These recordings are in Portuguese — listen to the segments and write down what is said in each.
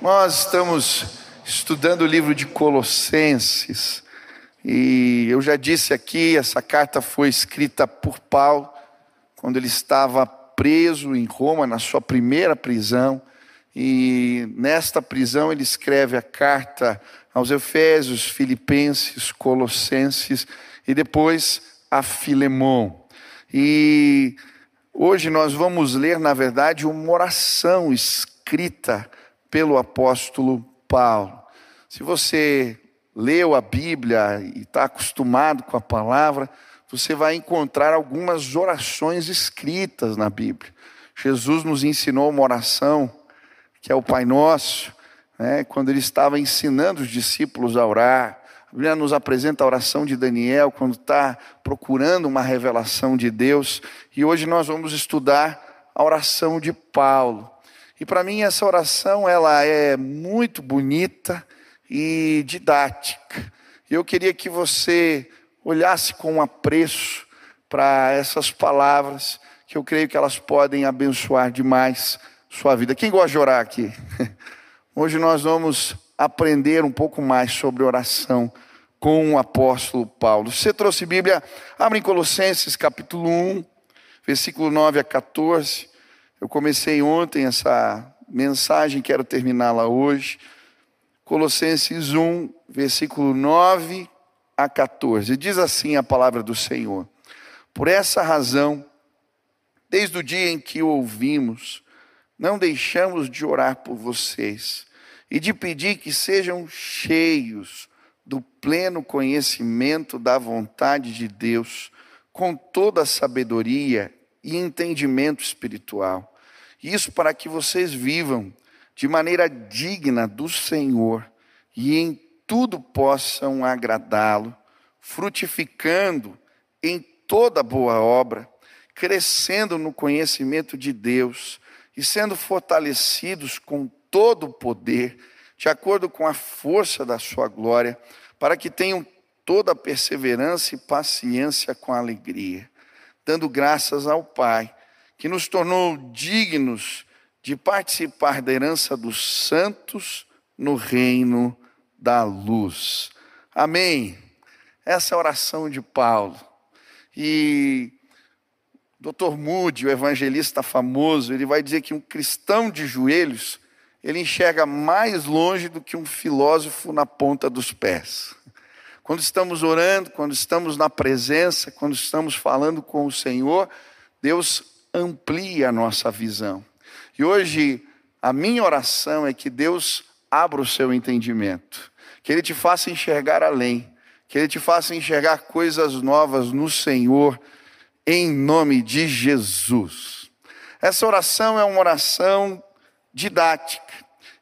Nós estamos estudando o livro de Colossenses e eu já disse aqui, essa carta foi escrita por Paulo quando ele estava preso em Roma, na sua primeira prisão, e nesta prisão ele escreve a carta aos Efésios, Filipenses, Colossenses e depois a Filemão. E hoje nós vamos ler, na verdade, uma oração escrita pelo apóstolo Paulo. Se você leu a Bíblia e está acostumado com a palavra, você vai encontrar algumas orações escritas na Bíblia. Jesus nos ensinou uma oração, que é o Pai Nosso, né, quando ele estava ensinando os discípulos a orar. A Bíblia nos apresenta a oração de Daniel, quando está procurando uma revelação de Deus. E hoje nós vamos estudar a oração de Paulo. E para mim essa oração ela é muito bonita e didática. Eu queria que você olhasse com apreço para essas palavras, que eu creio que elas podem abençoar demais sua vida. Quem gosta de orar aqui? Hoje nós vamos aprender um pouco mais sobre oração com o apóstolo Paulo. Você trouxe Bíblia? Abre em Colossenses capítulo 1, versículo 9 a 14. Eu comecei ontem essa mensagem, quero terminá-la hoje. Colossenses 1, versículo 9 a 14. Diz assim a palavra do Senhor: Por essa razão, desde o dia em que o ouvimos, não deixamos de orar por vocês e de pedir que sejam cheios do pleno conhecimento da vontade de Deus, com toda a sabedoria e entendimento espiritual isso para que vocês vivam de maneira digna do Senhor e em tudo possam agradá-lo, frutificando em toda boa obra, crescendo no conhecimento de Deus e sendo fortalecidos com todo o poder, de acordo com a força da sua glória, para que tenham toda a perseverança e paciência com alegria, dando graças ao Pai que nos tornou dignos de participar da herança dos santos no reino da luz. Amém. Essa é a oração de Paulo. E Dr. Moody, o evangelista famoso, ele vai dizer que um cristão de joelhos, ele enxerga mais longe do que um filósofo na ponta dos pés. Quando estamos orando, quando estamos na presença, quando estamos falando com o Senhor, Deus amplie a nossa visão. E hoje, a minha oração é que Deus abra o seu entendimento, que Ele te faça enxergar além, que Ele te faça enxergar coisas novas no Senhor, em nome de Jesus. Essa oração é uma oração didática,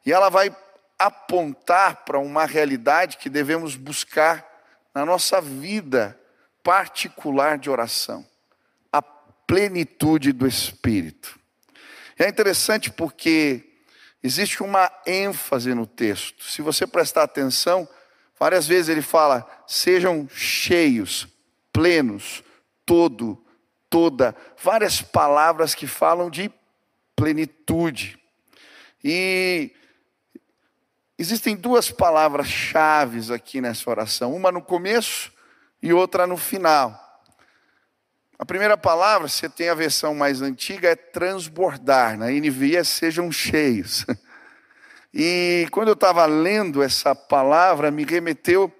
e ela vai apontar para uma realidade que devemos buscar na nossa vida particular de oração plenitude do Espírito. É interessante porque existe uma ênfase no texto. Se você prestar atenção, várias vezes ele fala: sejam cheios, plenos, todo, toda. Várias palavras que falam de plenitude. E existem duas palavras-chave aqui nessa oração: uma no começo e outra no final. A primeira palavra, você tem a versão mais antiga, é transbordar. Na NVI é sejam cheios. E quando eu estava lendo essa palavra, me remeteu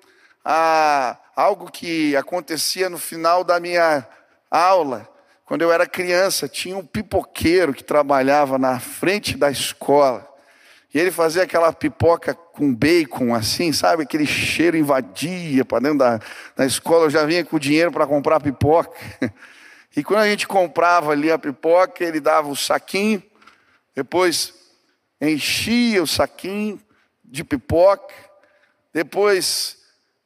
a algo que acontecia no final da minha aula. Quando eu era criança, tinha um pipoqueiro que trabalhava na frente da escola. E ele fazia aquela pipoca com bacon, assim, sabe? Aquele cheiro invadia para dentro da, da escola. Eu já vinha com dinheiro para comprar pipoca. E quando a gente comprava ali a pipoca, ele dava o saquinho, depois enchia o saquinho de pipoca, depois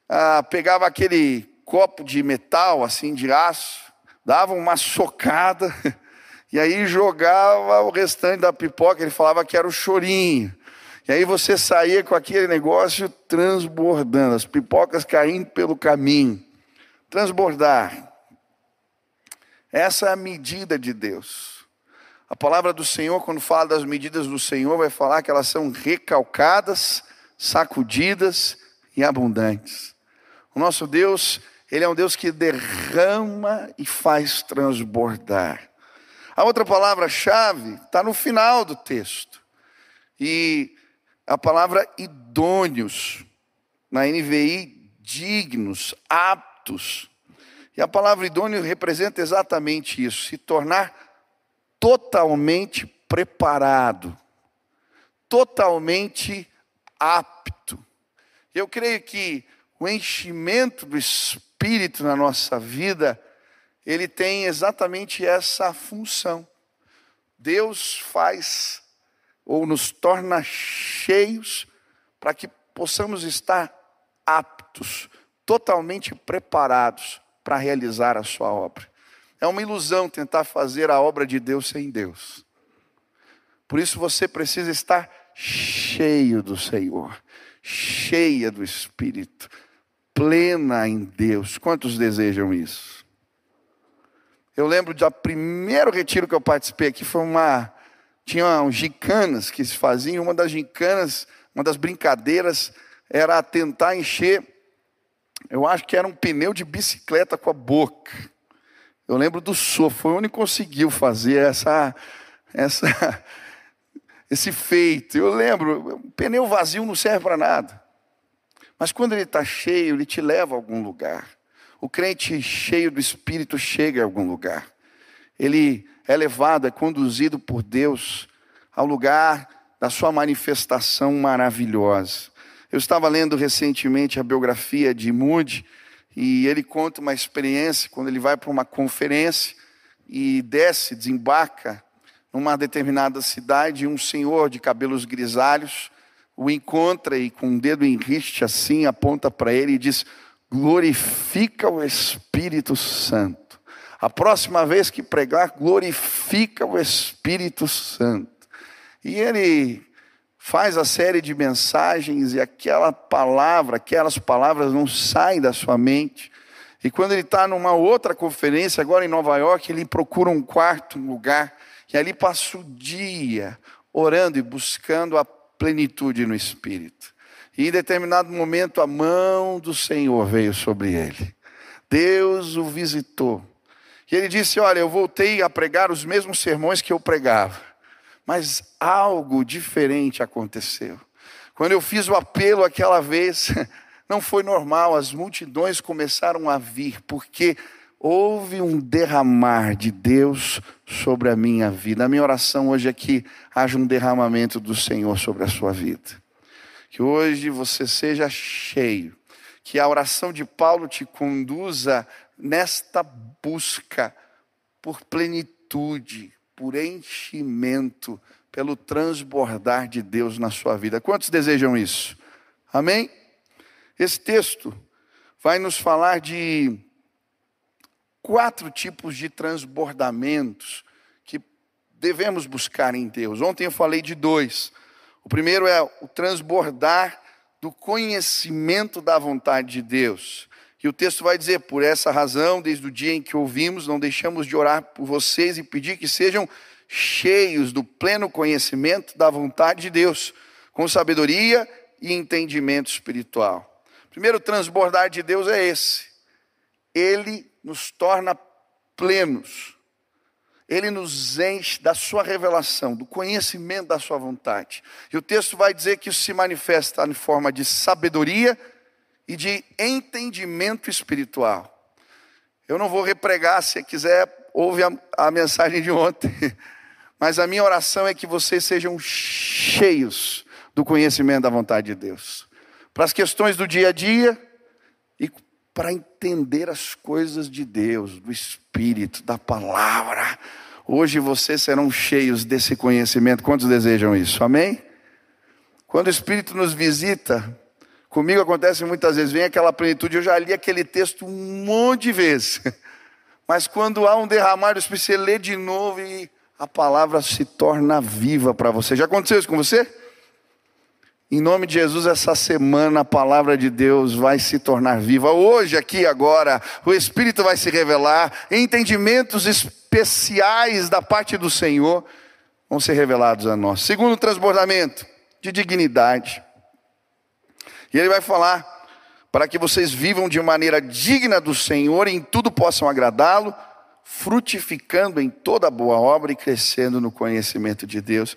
ah, pegava aquele copo de metal, assim, de aço, dava uma socada, e aí jogava o restante da pipoca, ele falava que era o chorinho. E aí você saía com aquele negócio transbordando, as pipocas caindo pelo caminho. Transbordar. Essa é a medida de Deus. A palavra do Senhor, quando fala das medidas do Senhor, vai falar que elas são recalcadas, sacudidas e abundantes. O nosso Deus, Ele é um Deus que derrama e faz transbordar. A outra palavra-chave está no final do texto. E a palavra idôneos, na NVI, dignos, aptos. E a palavra idôneo representa exatamente isso: se tornar totalmente preparado, totalmente apto. Eu creio que o enchimento do Espírito na nossa vida, ele tem exatamente essa função. Deus faz ou nos torna cheios para que possamos estar aptos, totalmente preparados para realizar a sua obra. É uma ilusão tentar fazer a obra de Deus sem Deus. Por isso você precisa estar cheio do Senhor, cheia do Espírito, plena em Deus. Quantos desejam isso? Eu lembro do primeiro retiro que eu participei aqui, foi uma. Tinha gicanas que se faziam, uma das gicanas, uma das brincadeiras era tentar encher, eu acho que era um pneu de bicicleta com a boca. Eu lembro do sofro, foi o único que conseguiu fazer essa, essa, esse feito. Eu lembro, um pneu vazio não serve para nada. Mas quando ele está cheio, ele te leva a algum lugar. O crente cheio do Espírito chega a algum lugar. Ele é levado, é conduzido por Deus ao lugar da sua manifestação maravilhosa. Eu estava lendo recentemente a biografia de Moody e ele conta uma experiência quando ele vai para uma conferência e desce, desembarca numa determinada cidade, um senhor de cabelos grisalhos o encontra e com um dedo em riste assim aponta para ele e diz: glorifica o Espírito Santo. A próxima vez que pregar, glorifica o Espírito Santo. E ele faz a série de mensagens e aquela palavra, aquelas palavras não saem da sua mente. E quando ele está numa outra conferência, agora em Nova York, ele procura um quarto, um lugar, e ali passa o dia orando e buscando a plenitude no Espírito. E em determinado momento a mão do Senhor veio sobre ele. Deus o visitou. E ele disse: Olha, eu voltei a pregar os mesmos sermões que eu pregava mas algo diferente aconteceu. Quando eu fiz o apelo aquela vez, não foi normal, as multidões começaram a vir, porque houve um derramar de Deus sobre a minha vida. A minha oração hoje é que haja um derramamento do Senhor sobre a sua vida. Que hoje você seja cheio, que a oração de Paulo te conduza nesta busca por plenitude, por enchimento, pelo transbordar de Deus na sua vida. Quantos desejam isso? Amém? Esse texto vai nos falar de quatro tipos de transbordamentos que devemos buscar em Deus. Ontem eu falei de dois. O primeiro é o transbordar do conhecimento da vontade de Deus. E o texto vai dizer: por essa razão, desde o dia em que ouvimos, não deixamos de orar por vocês e pedir que sejam cheios do pleno conhecimento da vontade de Deus, com sabedoria e entendimento espiritual. Primeiro transbordar de Deus é esse. Ele nos torna plenos. Ele nos enche da sua revelação, do conhecimento da sua vontade. E o texto vai dizer que isso se manifesta em forma de sabedoria e de entendimento espiritual. Eu não vou repregar, se quiser, ouve a, a mensagem de ontem. Mas a minha oração é que vocês sejam cheios do conhecimento da vontade de Deus. Para as questões do dia a dia e para entender as coisas de Deus, do Espírito, da palavra. Hoje vocês serão cheios desse conhecimento. Quantos desejam isso? Amém? Quando o Espírito nos visita, Comigo acontece muitas vezes, vem aquela plenitude, eu já li aquele texto um monte de vezes. Mas quando há um derramar do Espírito, você lê de novo e a palavra se torna viva para você. Já aconteceu isso com você? Em nome de Jesus, essa semana a palavra de Deus vai se tornar viva. Hoje, aqui, agora, o Espírito vai se revelar, entendimentos especiais da parte do Senhor vão ser revelados a nós. Segundo transbordamento, de dignidade. E ele vai falar para que vocês vivam de maneira digna do Senhor e em tudo possam agradá-lo, frutificando em toda boa obra e crescendo no conhecimento de Deus.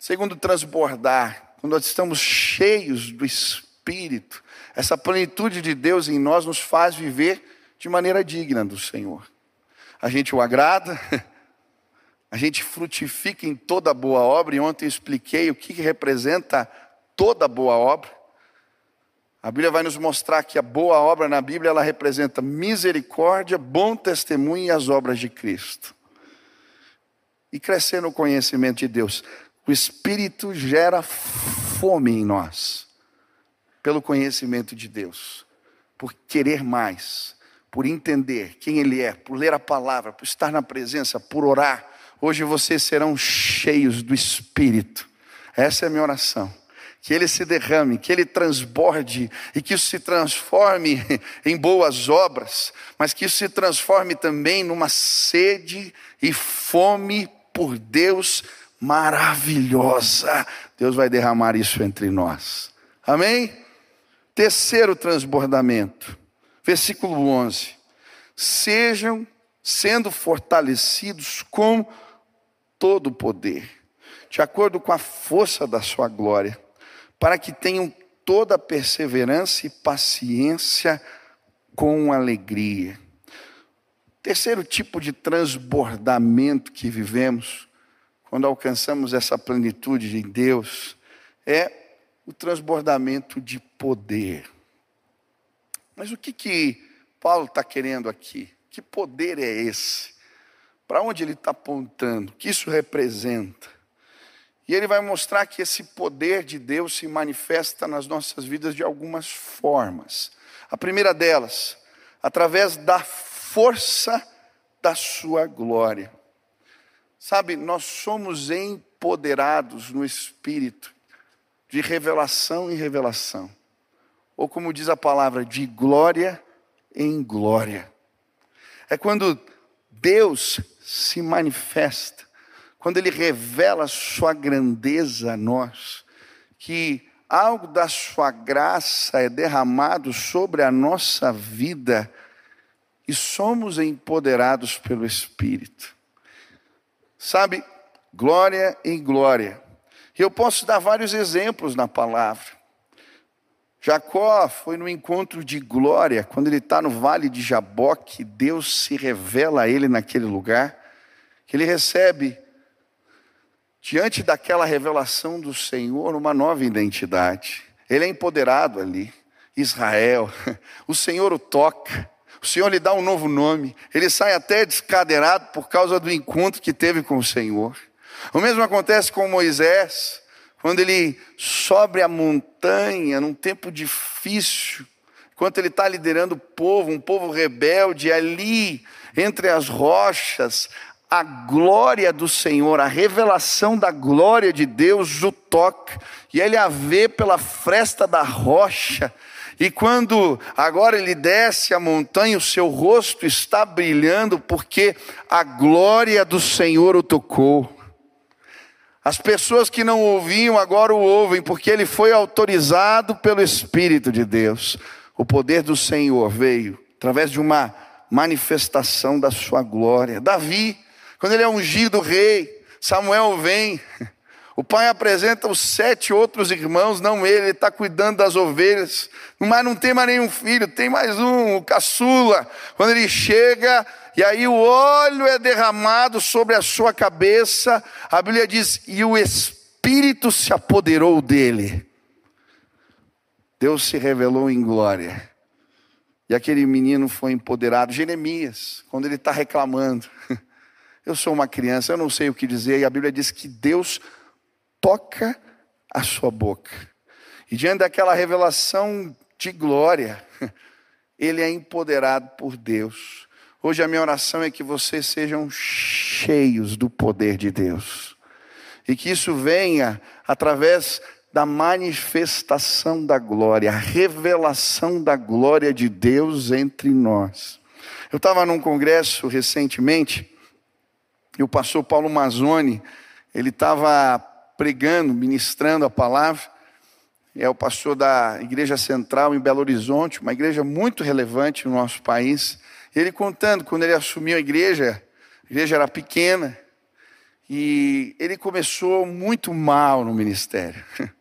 Segundo, transbordar, quando nós estamos cheios do Espírito, essa plenitude de Deus em nós nos faz viver de maneira digna do Senhor. A gente o agrada, a gente frutifica em toda boa obra, e ontem eu expliquei o que representa toda boa obra. A Bíblia vai nos mostrar que a boa obra na Bíblia ela representa misericórdia, bom testemunho e as obras de Cristo. E crescer no conhecimento de Deus. O Espírito gera fome em nós, pelo conhecimento de Deus, por querer mais, por entender quem Ele é, por ler a palavra, por estar na presença, por orar. Hoje vocês serão cheios do Espírito. Essa é a minha oração que ele se derrame, que ele transborde e que isso se transforme em boas obras, mas que isso se transforme também numa sede e fome por Deus maravilhosa. Deus vai derramar isso entre nós. Amém? Terceiro transbordamento, versículo 11: Sejam sendo fortalecidos com todo o poder, de acordo com a força da sua glória para que tenham toda perseverança e paciência com alegria. Terceiro tipo de transbordamento que vivemos, quando alcançamos essa plenitude em Deus, é o transbordamento de poder. Mas o que, que Paulo está querendo aqui? Que poder é esse? Para onde ele está apontando? O que isso representa? E ele vai mostrar que esse poder de Deus se manifesta nas nossas vidas de algumas formas. A primeira delas, através da força da sua glória. Sabe, nós somos empoderados no Espírito, de revelação em revelação. Ou como diz a palavra, de glória em glória. É quando Deus se manifesta quando Ele revela Sua grandeza a nós, que algo da Sua graça é derramado sobre a nossa vida e somos empoderados pelo Espírito. Sabe, glória em glória. Eu posso dar vários exemplos na palavra. Jacó foi no encontro de glória, quando ele está no vale de Jaboque, Deus se revela a ele naquele lugar, que ele recebe diante daquela revelação do Senhor, uma nova identidade. Ele é empoderado ali. Israel, o Senhor o toca, o Senhor lhe dá um novo nome, ele sai até descadeirado por causa do encontro que teve com o Senhor. O mesmo acontece com Moisés, quando ele sobe a montanha num tempo difícil, enquanto ele está liderando o povo, um povo rebelde, ali entre as rochas, a glória do Senhor, a revelação da glória de Deus o toca, e ele a vê pela fresta da rocha, e quando agora ele desce a montanha, o seu rosto está brilhando, porque a glória do Senhor o tocou. As pessoas que não ouviam agora o ouvem, porque ele foi autorizado pelo Espírito de Deus. O poder do Senhor veio através de uma manifestação da sua glória. Davi, quando ele é ungido rei, Samuel vem. O pai apresenta os sete outros irmãos, não ele, ele está cuidando das ovelhas. Mas não tem mais nenhum filho, tem mais um, o caçula. Quando ele chega, e aí o óleo é derramado sobre a sua cabeça, a Bíblia diz: e o Espírito se apoderou dele. Deus se revelou em glória. E aquele menino foi empoderado. Jeremias, quando ele está reclamando. Eu sou uma criança, eu não sei o que dizer, e a Bíblia diz que Deus toca a sua boca. E diante daquela revelação de glória, ele é empoderado por Deus. Hoje a minha oração é que vocês sejam cheios do poder de Deus. E que isso venha através da manifestação da glória, a revelação da glória de Deus entre nós. Eu estava num congresso recentemente e o pastor Paulo Mazzoni, ele estava pregando, ministrando a palavra, é o pastor da Igreja Central em Belo Horizonte, uma igreja muito relevante no nosso país. Ele contando, quando ele assumiu a igreja, a igreja era pequena, e ele começou muito mal no ministério.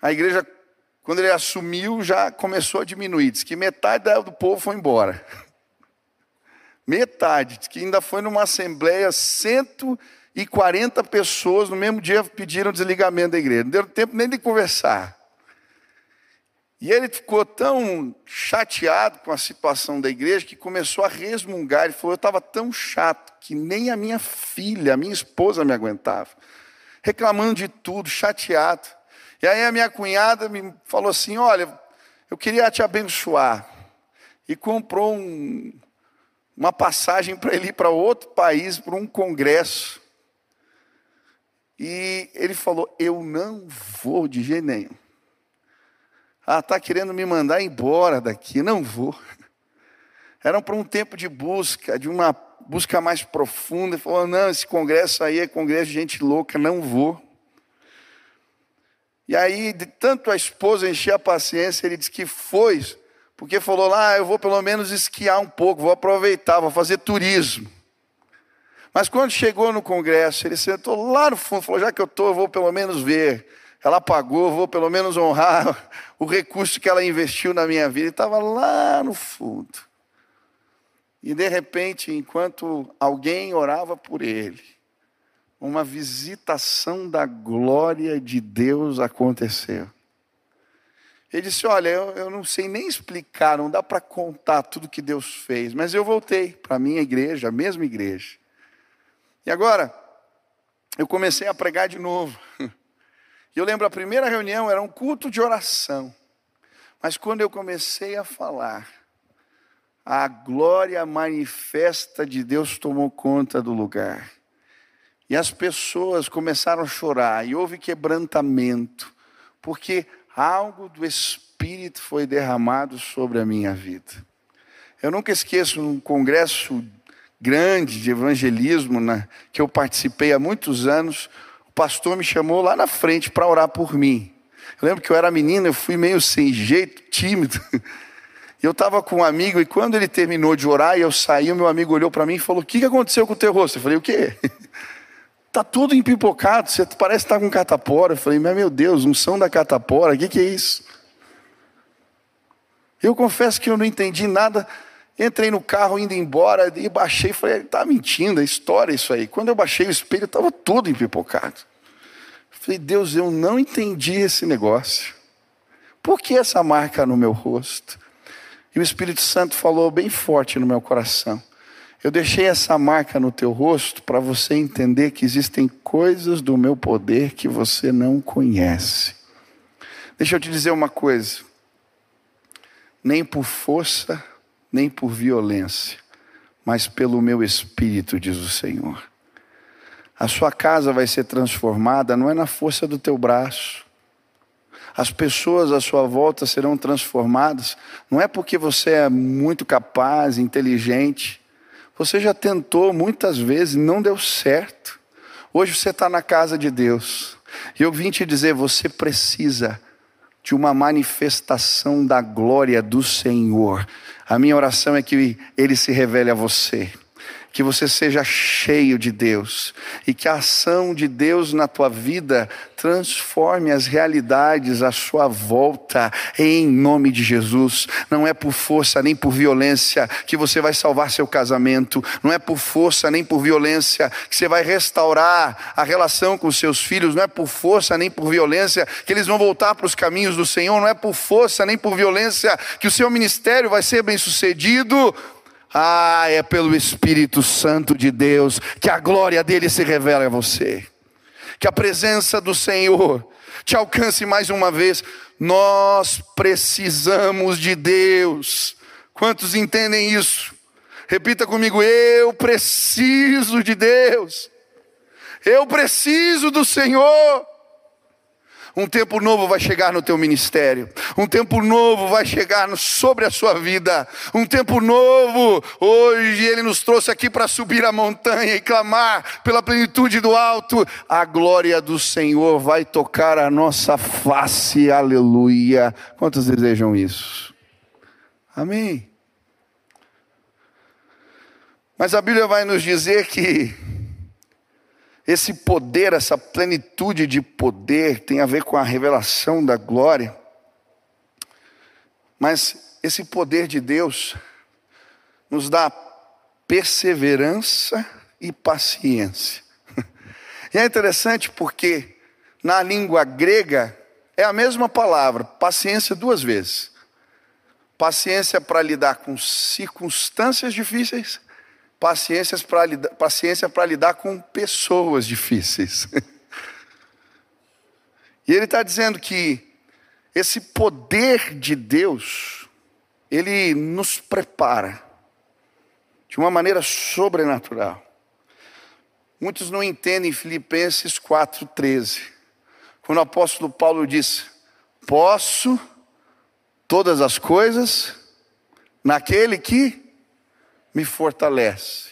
A igreja, quando ele assumiu, já começou a diminuir. Diz que metade do povo foi embora. Metade. Diz que ainda foi numa assembleia, 140 pessoas no mesmo dia pediram desligamento da igreja. Não deu tempo nem de conversar. E ele ficou tão chateado com a situação da igreja que começou a resmungar. Ele falou: Eu estava tão chato que nem a minha filha, a minha esposa me aguentava. Reclamando de tudo, chateado. E aí a minha cunhada me falou assim: Olha, eu queria te abençoar. E comprou um, uma passagem para ele ir para outro país, para um congresso. E ele falou: Eu não vou de jeito nenhum. Ah, está querendo me mandar embora daqui, não vou. Eram para um tempo de busca, de uma busca mais profunda. Ele falou: não, esse congresso aí é congresso de gente louca, não vou. E aí, de tanto a esposa encher a paciência, ele disse que foi, porque falou lá: ah, eu vou pelo menos esquiar um pouco, vou aproveitar, vou fazer turismo. Mas quando chegou no congresso, ele sentou lá no fundo, falou: já que eu estou, vou pelo menos ver ela pagou, vou pelo menos honrar o recurso que ela investiu na minha vida. Estava lá no fundo. E de repente, enquanto alguém orava por ele, uma visitação da glória de Deus aconteceu. Ele disse: Olha, eu, eu não sei nem explicar, não dá para contar tudo que Deus fez, mas eu voltei para a minha igreja, a mesma igreja. E agora, eu comecei a pregar de novo. E eu lembro a primeira reunião era um culto de oração. Mas quando eu comecei a falar, a glória manifesta de Deus tomou conta do lugar. E as pessoas começaram a chorar, e houve quebrantamento, porque algo do Espírito foi derramado sobre a minha vida. Eu nunca esqueço um congresso grande de evangelismo né, que eu participei há muitos anos pastor me chamou lá na frente para orar por mim. Eu lembro que eu era menino, eu fui meio sem jeito, tímido. E eu estava com um amigo, e quando ele terminou de orar e eu saí, o meu amigo olhou para mim e falou: O que, que aconteceu com o teu rosto? Eu falei: O quê? Está tudo empipocado, você parece estar tá com catapora. Eu falei: Mas meu Deus, unção da catapora, o que, que é isso? Eu confesso que eu não entendi nada. Entrei no carro indo embora e baixei falei, está mentindo, é história isso aí. Quando eu baixei o espelho, estava todo empipocado. Falei, Deus, eu não entendi esse negócio. Por que essa marca no meu rosto? E o Espírito Santo falou bem forte no meu coração. Eu deixei essa marca no teu rosto para você entender que existem coisas do meu poder que você não conhece. Deixa eu te dizer uma coisa. Nem por força, nem por violência, mas pelo meu espírito, diz o Senhor. A sua casa vai ser transformada não é na força do teu braço. As pessoas à sua volta serão transformadas não é porque você é muito capaz, inteligente. Você já tentou muitas vezes, não deu certo. Hoje você está na casa de Deus. E eu vim te dizer: você precisa de uma manifestação da glória do Senhor. A minha oração é que Ele se revele a você que você seja cheio de Deus e que a ação de Deus na tua vida transforme as realidades à sua volta, em nome de Jesus. Não é por força nem por violência que você vai salvar seu casamento, não é por força nem por violência que você vai restaurar a relação com seus filhos, não é por força nem por violência que eles vão voltar para os caminhos do Senhor, não é por força nem por violência que o seu ministério vai ser bem sucedido, ah, é pelo Espírito Santo de Deus que a glória dele se revela a você. Que a presença do Senhor te alcance mais uma vez. Nós precisamos de Deus. Quantos entendem isso? Repita comigo: eu preciso de Deus. Eu preciso do Senhor. Um tempo novo vai chegar no teu ministério. Um tempo novo vai chegar sobre a sua vida. Um tempo novo. Hoje Ele nos trouxe aqui para subir a montanha e clamar pela plenitude do alto. A glória do Senhor vai tocar a nossa face. Aleluia. Quantos desejam isso? Amém. Mas a Bíblia vai nos dizer que esse poder, essa plenitude de poder tem a ver com a revelação da glória. Mas esse poder de Deus nos dá perseverança e paciência. E é interessante porque na língua grega é a mesma palavra, paciência duas vezes. Paciência para lidar com circunstâncias difíceis paciência para lidar, paciência lidar com pessoas difíceis. e ele está dizendo que esse poder de Deus, ele nos prepara de uma maneira sobrenatural. Muitos não entendem Filipenses 4,13, quando o apóstolo Paulo diz: Posso todas as coisas naquele que me fortalece.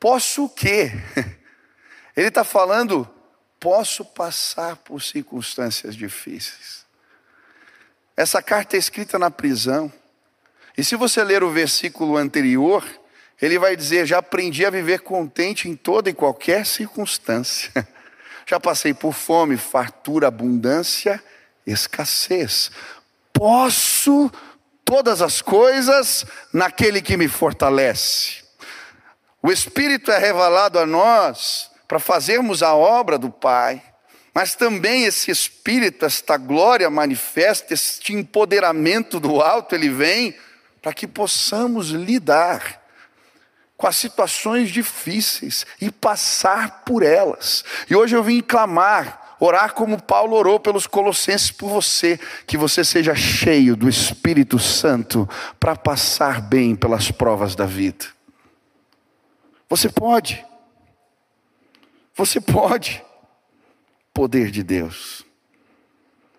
Posso o quê? Ele está falando, posso passar por circunstâncias difíceis. Essa carta é escrita na prisão. E se você ler o versículo anterior, ele vai dizer: Já aprendi a viver contente em toda e qualquer circunstância. Já passei por fome, fartura, abundância, escassez. Posso todas as coisas naquele que me fortalece. O Espírito é revelado a nós para fazermos a obra do Pai, mas também esse Espírito, esta glória manifesta, este empoderamento do alto, ele vem para que possamos lidar com as situações difíceis e passar por elas. E hoje eu vim clamar orar como Paulo orou pelos Colossenses por você, que você seja cheio do Espírito Santo para passar bem pelas provas da vida. Você pode. Você pode. Poder de Deus.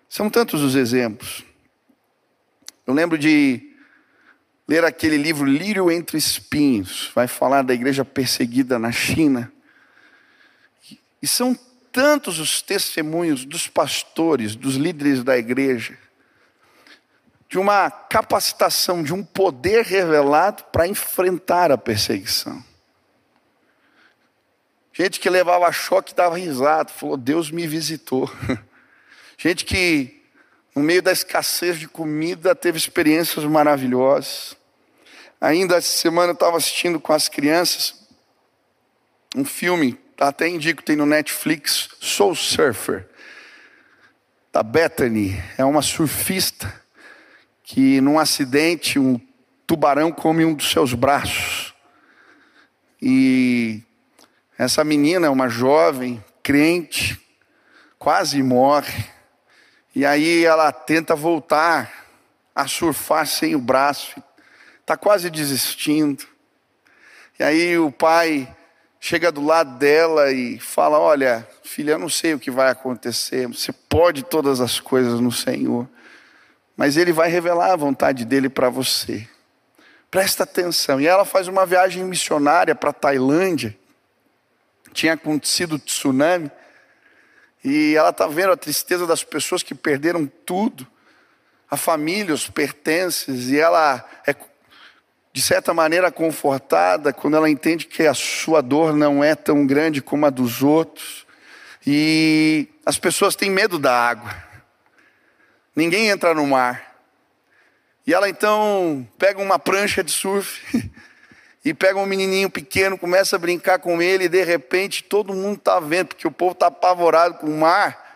São tantos os exemplos. Eu lembro de ler aquele livro Lírio entre Espinhos, vai falar da igreja perseguida na China. E são tantos os testemunhos dos pastores, dos líderes da igreja, de uma capacitação, de um poder revelado para enfrentar a perseguição. Gente que levava choque dava risada, falou: Deus me visitou. Gente que, no meio da escassez de comida, teve experiências maravilhosas. Ainda essa semana eu estava assistindo com as crianças um filme até indico, tem no Netflix, Soul Surfer, da Bethany. É uma surfista que, num acidente, um tubarão come um dos seus braços. E essa menina é uma jovem, crente, quase morre. E aí ela tenta voltar a surfar sem o braço, está quase desistindo. E aí o pai chega do lado dela e fala: Olha, filha, eu não sei o que vai acontecer, você pode todas as coisas no Senhor, mas Ele vai revelar a vontade dele para você. Presta atenção. E ela faz uma viagem missionária para a Tailândia. Tinha acontecido tsunami. E ela está vendo a tristeza das pessoas que perderam tudo, a família, os pertences, e ela é de certa maneira confortada quando ela entende que a sua dor não é tão grande como a dos outros. E as pessoas têm medo da água. Ninguém entra no mar. E ela então pega uma prancha de surf e pega um menininho pequeno, começa a brincar com ele e de repente todo mundo está vendo, porque o povo está apavorado com o mar.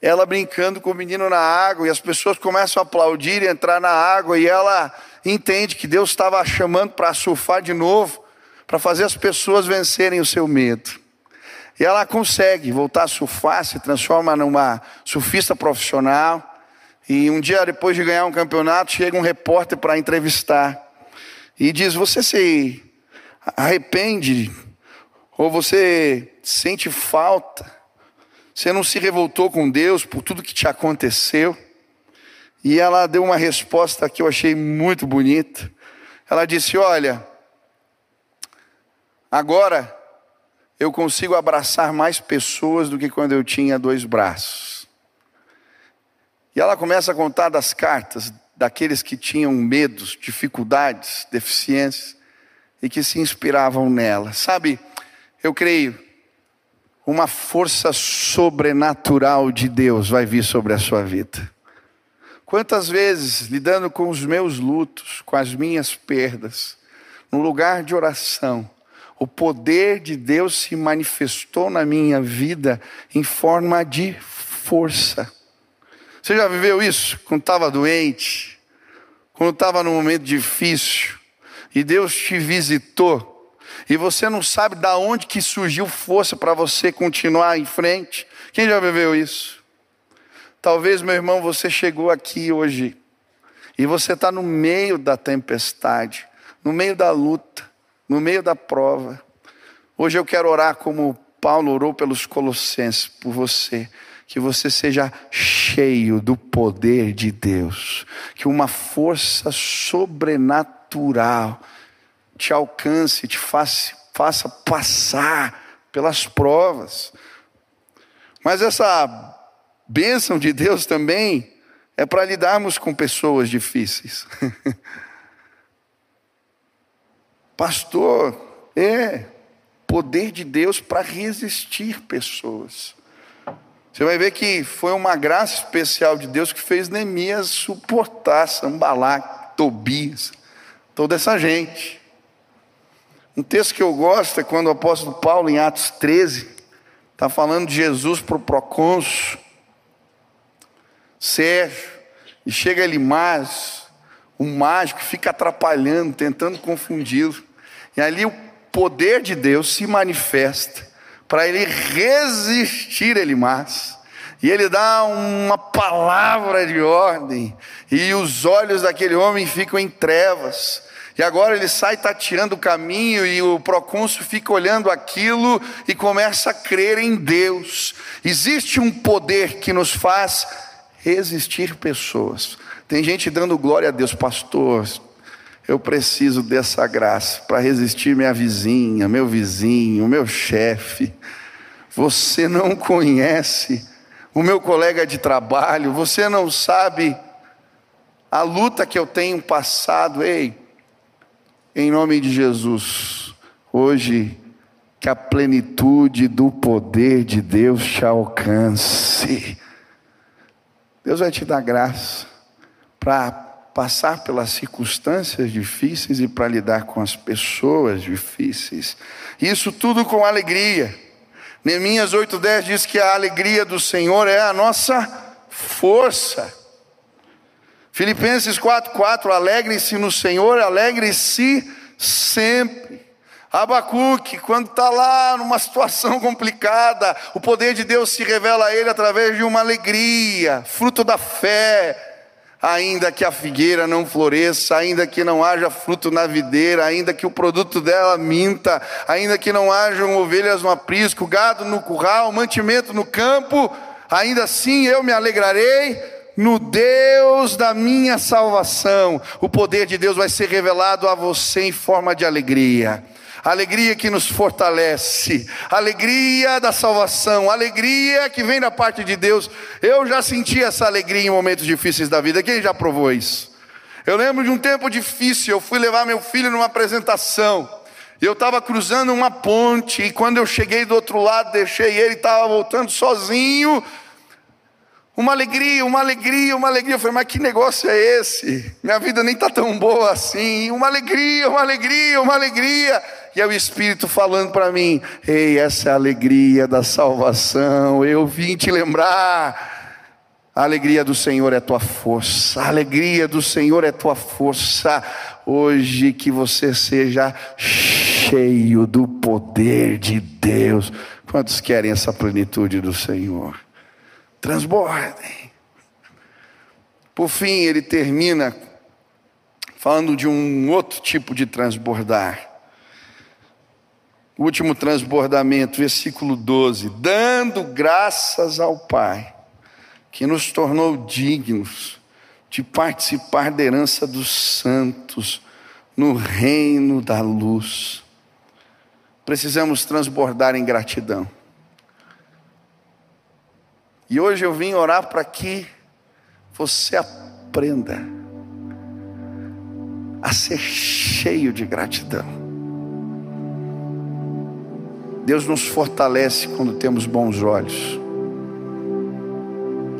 Ela brincando com o menino na água e as pessoas começam a aplaudir e entrar na água e ela entende que Deus estava chamando para surfar de novo, para fazer as pessoas vencerem o seu medo. E ela consegue voltar a surfar, se transforma numa surfista profissional. E um dia depois de ganhar um campeonato, chega um repórter para entrevistar. E diz: Você se arrepende? Ou você sente falta? Você não se revoltou com Deus por tudo que te aconteceu? E ela deu uma resposta que eu achei muito bonita. Ela disse: Olha, agora eu consigo abraçar mais pessoas do que quando eu tinha dois braços. E ela começa a contar das cartas daqueles que tinham medos, dificuldades, deficiências e que se inspiravam nela. Sabe, eu creio, uma força sobrenatural de Deus vai vir sobre a sua vida. Quantas vezes, lidando com os meus lutos, com as minhas perdas, no lugar de oração, o poder de Deus se manifestou na minha vida em forma de força. Você já viveu isso quando estava doente, quando estava num momento difícil, e Deus te visitou, e você não sabe da onde que surgiu força para você continuar em frente? Quem já viveu isso? Talvez, meu irmão, você chegou aqui hoje e você está no meio da tempestade, no meio da luta, no meio da prova. Hoje eu quero orar como Paulo orou pelos Colossenses, por você. Que você seja cheio do poder de Deus, que uma força sobrenatural te alcance, te faça, faça passar pelas provas. Mas essa bênção de Deus também é para lidarmos com pessoas difíceis. Pastor, é poder de Deus para resistir pessoas. Você vai ver que foi uma graça especial de Deus que fez Neemias suportar Sambalá, Tobias, toda essa gente. Um texto que eu gosto é quando o apóstolo Paulo, em Atos 13, está falando de Jesus para o procônsul, Sérgio, e chega Elimás, o mágico, fica atrapalhando, tentando confundi-lo. E ali o poder de Deus se manifesta para ele resistir Elimás. E ele dá uma palavra de ordem, e os olhos daquele homem ficam em trevas. E agora ele sai tateando o caminho e o procônsul fica olhando aquilo e começa a crer em Deus. Existe um poder que nos faz resistir pessoas. Tem gente dando glória a Deus, pastor. Eu preciso dessa graça para resistir minha vizinha, meu vizinho, meu chefe. Você não conhece o meu colega de trabalho, você não sabe a luta que eu tenho passado. Ei, em nome de Jesus, hoje, que a plenitude do poder de Deus te alcance. Deus vai te dar graça para passar pelas circunstâncias difíceis e para lidar com as pessoas difíceis. Isso tudo com alegria. Neemias 8:10 diz que a alegria do Senhor é a nossa força. Filipenses 4:4 Alegre-se no Senhor, alegre-se sempre. Abacuque, quando está lá numa situação complicada, o poder de Deus se revela a ele através de uma alegria, fruto da fé, ainda que a figueira não floresça, ainda que não haja fruto na videira, ainda que o produto dela minta, ainda que não hajam ovelhas no aprisco, gado no curral, mantimento no campo, ainda assim eu me alegrarei no Deus da minha salvação. O poder de Deus vai ser revelado a você em forma de alegria alegria que nos fortalece, alegria da salvação, alegria que vem da parte de Deus. Eu já senti essa alegria em momentos difíceis da vida. Quem já provou isso? Eu lembro de um tempo difícil, eu fui levar meu filho numa apresentação. Eu estava cruzando uma ponte e quando eu cheguei do outro lado, deixei ele, estava voltando sozinho. Uma alegria, uma alegria, uma alegria. Eu falei, mas que negócio é esse? Minha vida nem está tão boa assim. Uma alegria, uma alegria, uma alegria. E é o Espírito falando para mim: Ei, essa é a alegria da salvação. Eu vim te lembrar. A alegria do Senhor é tua força. A alegria do Senhor é tua força. Hoje que você seja cheio do poder de Deus. Quantos querem essa plenitude do Senhor? Transbordem. Por fim, ele termina falando de um outro tipo de transbordar. O último transbordamento, versículo 12: dando graças ao Pai, que nos tornou dignos de participar da herança dos santos no reino da luz. Precisamos transbordar em gratidão. E hoje eu vim orar para que você aprenda a ser cheio de gratidão. Deus nos fortalece quando temos bons olhos.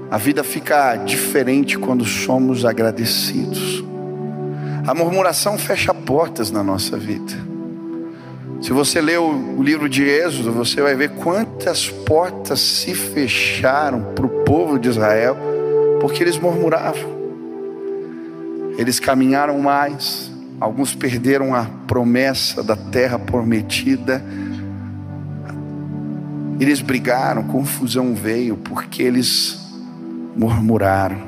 A vida fica diferente quando somos agradecidos. A murmuração fecha portas na nossa vida. Se você ler o livro de Êxodo, você vai ver quantas portas se fecharam para o povo de Israel, porque eles murmuravam. Eles caminharam mais, alguns perderam a promessa da terra prometida. Eles brigaram, confusão veio, porque eles murmuraram.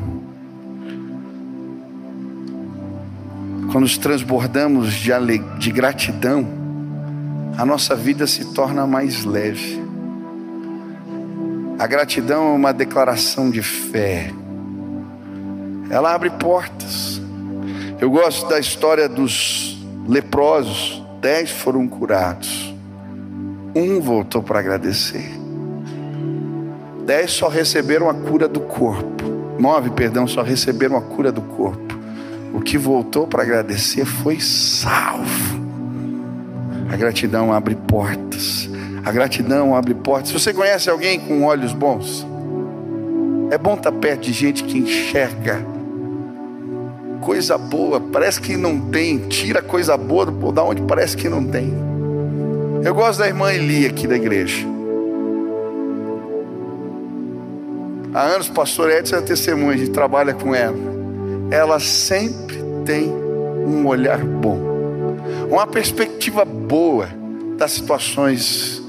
Quando nos transbordamos de, de gratidão, a nossa vida se torna mais leve. A gratidão é uma declaração de fé, ela abre portas. Eu gosto da história dos leprosos: dez foram curados, um voltou para agradecer. Dez só receberam a cura do corpo. Nove, perdão, só receberam a cura do corpo. O que voltou para agradecer foi salvo. A gratidão abre portas. A gratidão abre portas. Você conhece alguém com olhos bons, é bom estar perto de gente que enxerga coisa boa. Parece que não tem. Tira coisa boa da onde parece que não tem. Eu gosto da irmã Eli aqui da igreja. Há anos, pastor Edson é testemunha, a gente trabalha com ela. Ela sempre tem um olhar bom, uma perspectiva boa das situações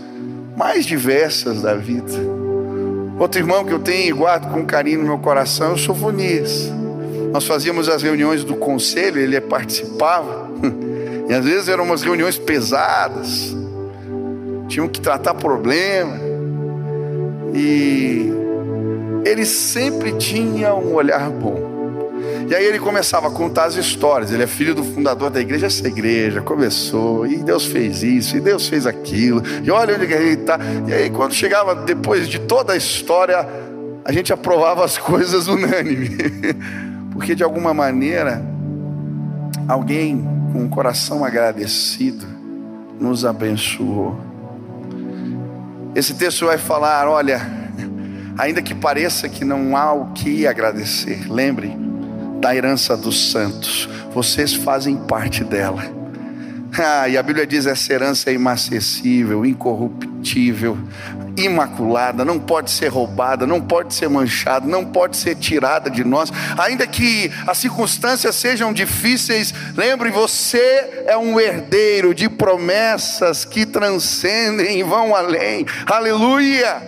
mais diversas da vida. Outro irmão que eu tenho e guardo com carinho no meu coração é o Sofonias. Nós fazíamos as reuniões do conselho, ele participava, e às vezes eram umas reuniões pesadas, tinham que tratar problema, e ele sempre tinha um olhar bom. E aí ele começava a contar as histórias. Ele é filho do fundador da igreja. Essa igreja começou, e Deus fez isso, e Deus fez aquilo. E olha onde ele está. E aí, quando chegava depois de toda a história, a gente aprovava as coisas unânime. Porque de alguma maneira, alguém com um coração agradecido nos abençoou. Esse texto vai falar: olha ainda que pareça que não há o que agradecer, lembre da herança dos santos, vocês fazem parte dela. Ah, e a Bíblia diz: essa herança é inacessível, incorruptível, imaculada, não pode ser roubada, não pode ser manchada, não pode ser tirada de nós, ainda que as circunstâncias sejam difíceis. Lembre, você é um herdeiro de promessas que transcendem e vão além. Aleluia!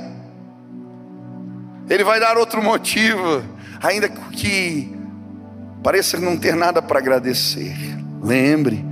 Ele vai dar outro motivo, ainda que pareça não ter nada para agradecer. Lembre,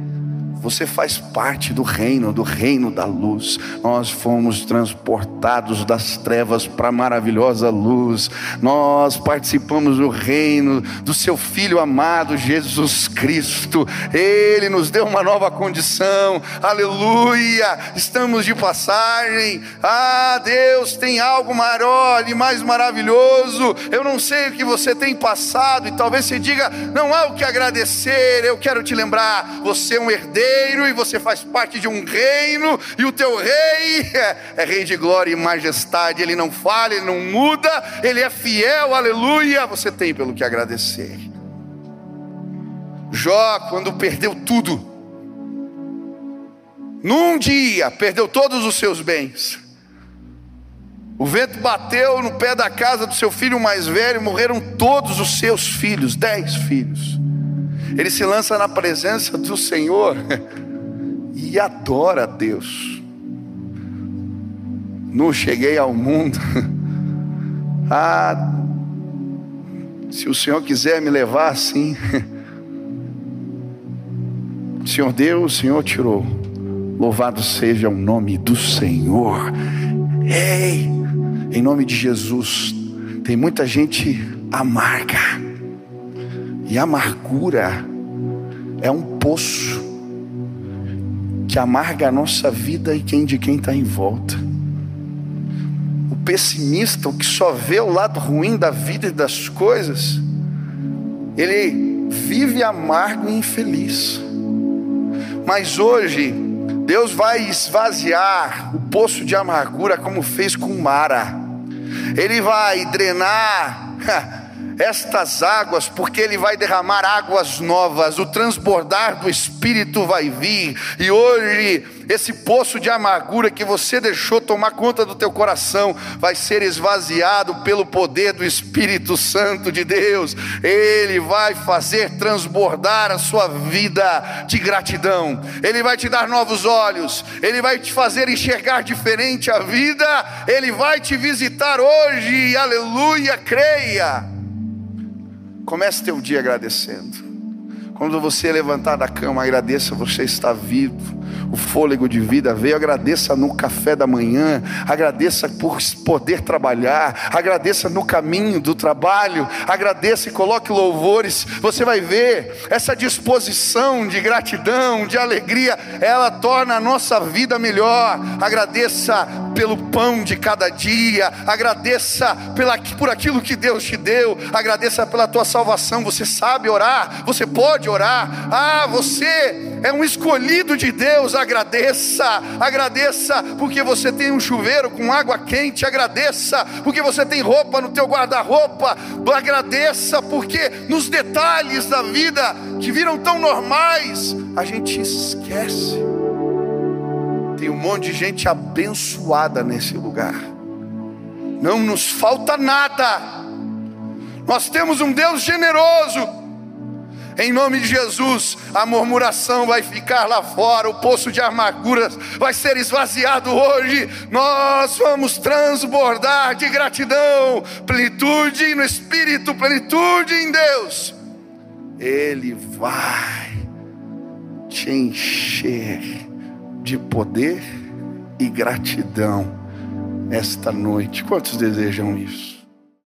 você faz parte do reino, do reino da luz. Nós fomos transportados das trevas para a maravilhosa luz. Nós participamos do reino do seu filho amado Jesus Cristo. Ele nos deu uma nova condição. Aleluia! Estamos de passagem. Ah, Deus tem algo maior e mais maravilhoso. Eu não sei o que você tem passado e talvez você diga: "Não há o que agradecer". Eu quero te lembrar, você é um herdeiro e você faz parte de um reino, e o teu rei é, é rei de glória e majestade, ele não falha, ele não muda, ele é fiel, aleluia. Você tem pelo que agradecer. Jó, quando perdeu tudo, num dia perdeu todos os seus bens. O vento bateu no pé da casa do seu filho mais velho, morreram todos os seus filhos, dez filhos. Ele se lança na presença do Senhor e adora a Deus. Não cheguei ao mundo. Ah, se o Senhor quiser me levar assim. O Senhor deu, o Senhor tirou. Louvado seja o nome do Senhor. Ei, em nome de Jesus, tem muita gente amarga E amargura é um poço que amarga a nossa vida e quem de quem está em volta. O pessimista, o que só vê o lado ruim da vida e das coisas, ele vive amargo e infeliz. Mas hoje, Deus vai esvaziar o poço de amargura como fez com Mara. Ele vai drenar estas águas, porque Ele vai derramar águas novas, o transbordar do Espírito vai vir, e hoje esse poço de amargura que você deixou tomar conta do teu coração vai ser esvaziado pelo poder do Espírito Santo de Deus. Ele vai fazer transbordar a sua vida de gratidão. Ele vai te dar novos olhos, ele vai te fazer enxergar diferente a vida. Ele vai te visitar hoje. Aleluia, creia. Comece teu dia agradecendo. Quando você levantar da cama, agradeça, você está vivo. O fôlego de vida veio, agradeça no café da manhã, agradeça por poder trabalhar, agradeça no caminho do trabalho, agradeça e coloque louvores. Você vai ver essa disposição de gratidão, de alegria, ela torna a nossa vida melhor. Agradeça pelo pão de cada dia, agradeça pela, por aquilo que Deus te deu, agradeça pela tua salvação. Você sabe orar, você pode orar. Ah, você é um escolhido de Deus. Agradeça, agradeça porque você tem um chuveiro com água quente. Agradeça porque você tem roupa no teu guarda-roupa. Agradeça porque nos detalhes da vida que viram tão normais, a gente esquece. Tem um monte de gente abençoada nesse lugar. Não nos falta nada. Nós temos um Deus generoso. Em nome de Jesus, a murmuração vai ficar lá fora, o poço de amarguras vai ser esvaziado hoje. Nós vamos transbordar de gratidão, plenitude no Espírito, plenitude em Deus. Ele vai te encher de poder e gratidão esta noite. Quantos desejam isso?